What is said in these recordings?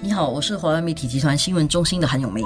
你好，我是华为媒体集团新闻中心的韩永梅。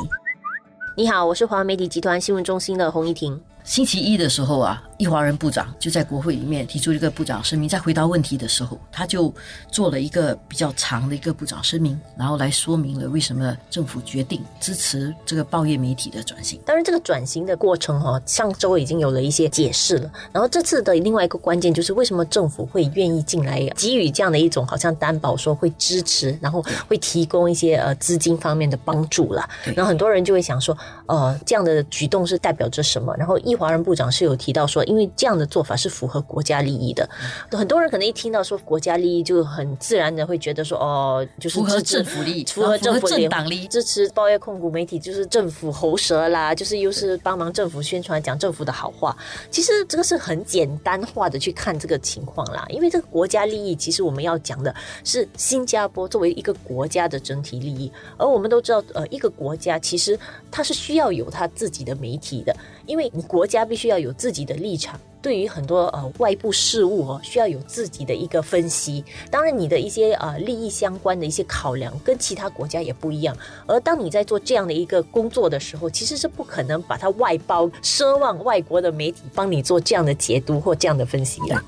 你好，我是华为媒体集团新闻中心的洪一婷。星期一的时候啊，易华人部长就在国会里面提出一个部长声明，在回答问题的时候，他就做了一个比较长的一个部长声明，然后来说明了为什么政府决定支持这个报业媒体的转型。当然，这个转型的过程哈，上周已经有了一些解释了。然后这次的另外一个关键就是为什么政府会愿意进来给予这样的一种好像担保，说会支持，然后会提供一些呃资金方面的帮助了。然后很多人就会想说，呃，这样的举动是代表着什么？然后易华人部长是有提到说，因为这样的做法是符合国家利益的。很多人可能一听到说国家利益，就很自然的会觉得说，哦，就是符合政府利益，符合政府政党利益，支持报业控股媒体，就是政府喉舌啦，就是又是帮忙政府宣传，讲政府的好话。其实这个是很简单化的去看这个情况啦，因为这个国家利益，其实我们要讲的是新加坡作为一个国家的整体利益。而我们都知道，呃，一个国家其实它是需要有它自己的媒体的。因为你国家必须要有自己的立场，对于很多呃外部事物哦，需要有自己的一个分析。当然，你的一些呃利益相关的一些考量跟其他国家也不一样。而当你在做这样的一个工作的时候，其实是不可能把它外包，奢望外国的媒体帮你做这样的解读或这样的分析的。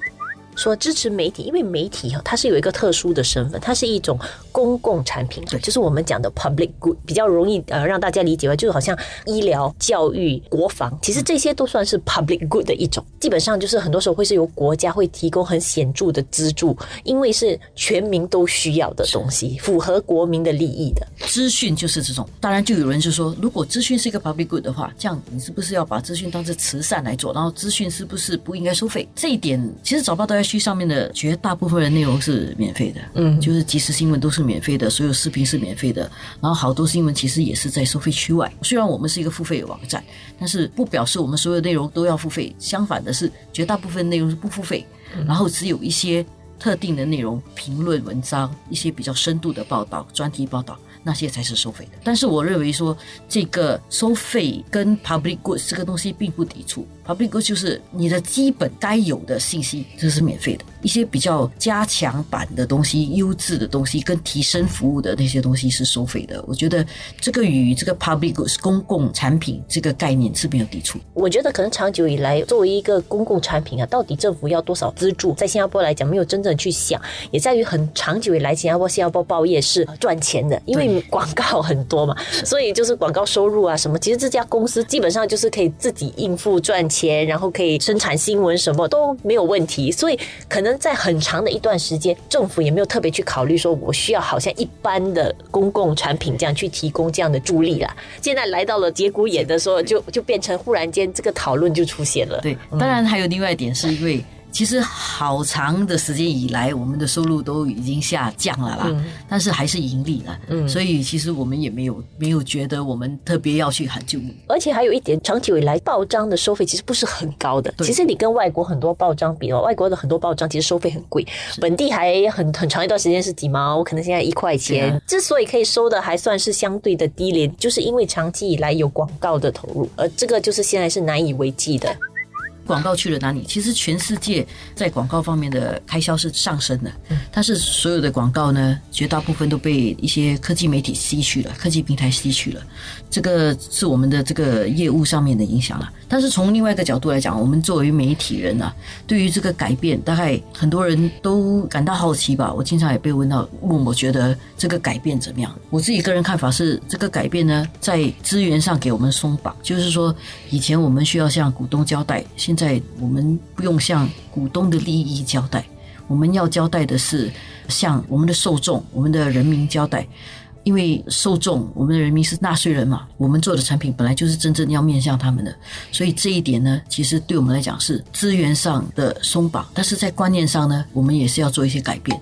说支持媒体，因为媒体哈，它是有一个特殊的身份，它是一种公共产品，就是我们讲的 public good，比较容易呃让大家理解吧，就好像医疗、教育、国防，其实这些都算是 public good 的一种。基本上就是很多时候会是由国家会提供很显著的资助，因为是全民都需要的东西，符合国民的利益的。资讯就是这种，当然就有人就说，如果资讯是一个 public good 的话，这样你是不是要把资讯当成慈善来做？然后资讯是不是不应该收费？这一点其实早报大家。区上面的绝大部分的内容是免费的，嗯，就是即时新闻都是免费的，所有视频是免费的，然后好多新闻其实也是在收费区外。虽然我们是一个付费网站，但是不表示我们所有内容都要付费。相反的是，绝大部分内容是不付费，然后只有一些特定的内容，评论文章，一些比较深度的报道、专题报道。那些才是收费的，但是我认为说这个收费跟 public goods 这个东西并不抵触，public Good 就是你的基本该有的信息，这是免费的。一些比较加强版的东西、优质的东西跟提升服务的那些东西是收费的。我觉得这个与这个 public Good 公共产品这个概念是没有抵触。我觉得可能长久以来，作为一个公共产品啊，到底政府要多少资助，在新加坡来讲没有真正去想，也在于很长久以来，新加坡新加坡报业是赚钱的，因为。广告很多嘛，所以就是广告收入啊什么，其实这家公司基本上就是可以自己应付赚，然后可以生产新闻，什么都没有问题。所以可能在很长的一段时间，政府也没有特别去考虑说，我需要好像一般的公共产品这样去提供这样的助力啦。现在来到了节骨眼的时候，就就变成忽然间这个讨论就出现了。对，当然还有另外一点是因为。其实好长的时间以来，我们的收入都已经下降了啦，但是还是盈利了，嗯，所以其实我们也没有没有觉得我们特别要去喊救命。而且还有一点，长久以来报章的收费其实不是很高的。其实你跟外国很多报章比哦，外国的很多报章其实收费很贵，本地还很很长一段时间是几毛，可能现在一块钱。之所以可以收的还算是相对的低廉，就是因为长期以来有广告的投入，而这个就是现在是难以为继的。广告去了哪里？其实全世界在广告方面的开销是上升的，但是所有的广告呢，绝大部分都被一些科技媒体吸取了，科技平台吸取了。这个是我们的这个业务上面的影响了。但是从另外一个角度来讲，我们作为媒体人啊，对于这个改变，大概很多人都感到好奇吧。我经常也被问到，问我觉得这个改变怎么样？我自己个人看法是，这个改变呢，在资源上给我们松绑，就是说以前我们需要向股东交代，现在我们不用向股东的利益交代，我们要交代的是向我们的受众、我们的人民交代。因为受众，我们的人民是纳税人嘛，我们做的产品本来就是真正要面向他们的，所以这一点呢，其实对我们来讲是资源上的松绑，但是在观念上呢，我们也是要做一些改变。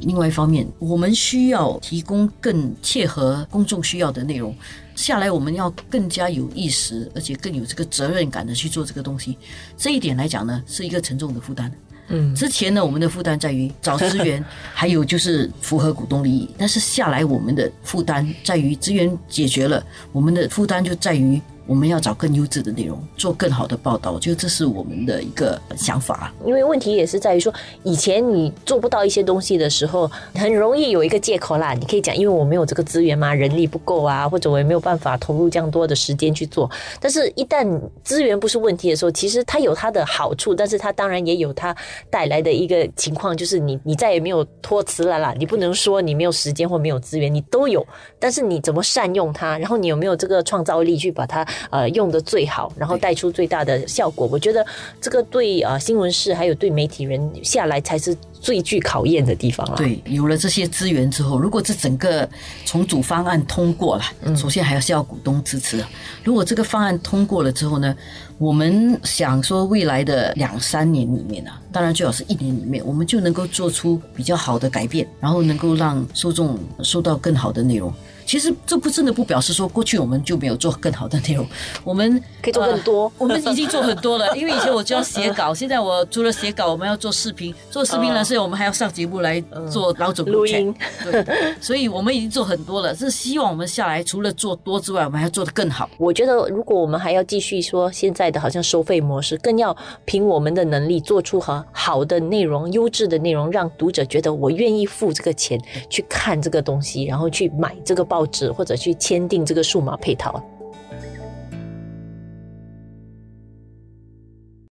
另外一方面，我们需要提供更切合公众需要的内容。下来，我们要更加有意识，而且更有这个责任感的去做这个东西。这一点来讲呢，是一个沉重的负担。嗯，之前呢，我们的负担在于找资源，还有就是符合股东利益。但是下来，我们的负担在于资源解决了，我们的负担就在于我们要找更优质的内容，做更好的报道。我觉得这是我们的一个想法。因为问题也是在于说，以前你做不到一些东西的时候，很容易有一个借口啦。你可以讲，因为我没有这个资源嘛，人力不够啊，或者我也没有办法投入这样多的时间去做。但是，一旦资源不是问题的时候，其实它有它的好处，但是它当然也有它带来的一个情况，就是你你再也没有托词了啦。你不能说你没有时间或没有资源，你都有，但是你怎么善用它，然后你有没有这个创造力去把它呃用的最好，然后带出最大的效果？我觉得这个对呃新闻室还有对媒体人下来才是。最具考验的地方了。对，有了这些资源之后，如果这整个重组方案通过了，首先还是要股东支持。如果这个方案通过了之后呢，我们想说未来的两三年里面啊，当然最好是一年里面，我们就能够做出比较好的改变，然后能够让受众收到更好的内容。其实这不真的不表示说过去我们就没有做更好的内容，我们可以做更多。我们已经做很多了，因为以前我就要写稿，现在我除了写稿，我们要做视频，做视频呢，所以我们还要上节目来做老总录音。对，所以我们已经做很多了，是希望我们下来除了做多之外，我们还要做得更好。我觉得如果我们还要继续说现在的好像收费模式，更要凭我们的能力做出和好的内容、优质的内容，让读者觉得我愿意付这个钱去看这个东西，然后去买这个报。报纸或者去签订这个数码配套。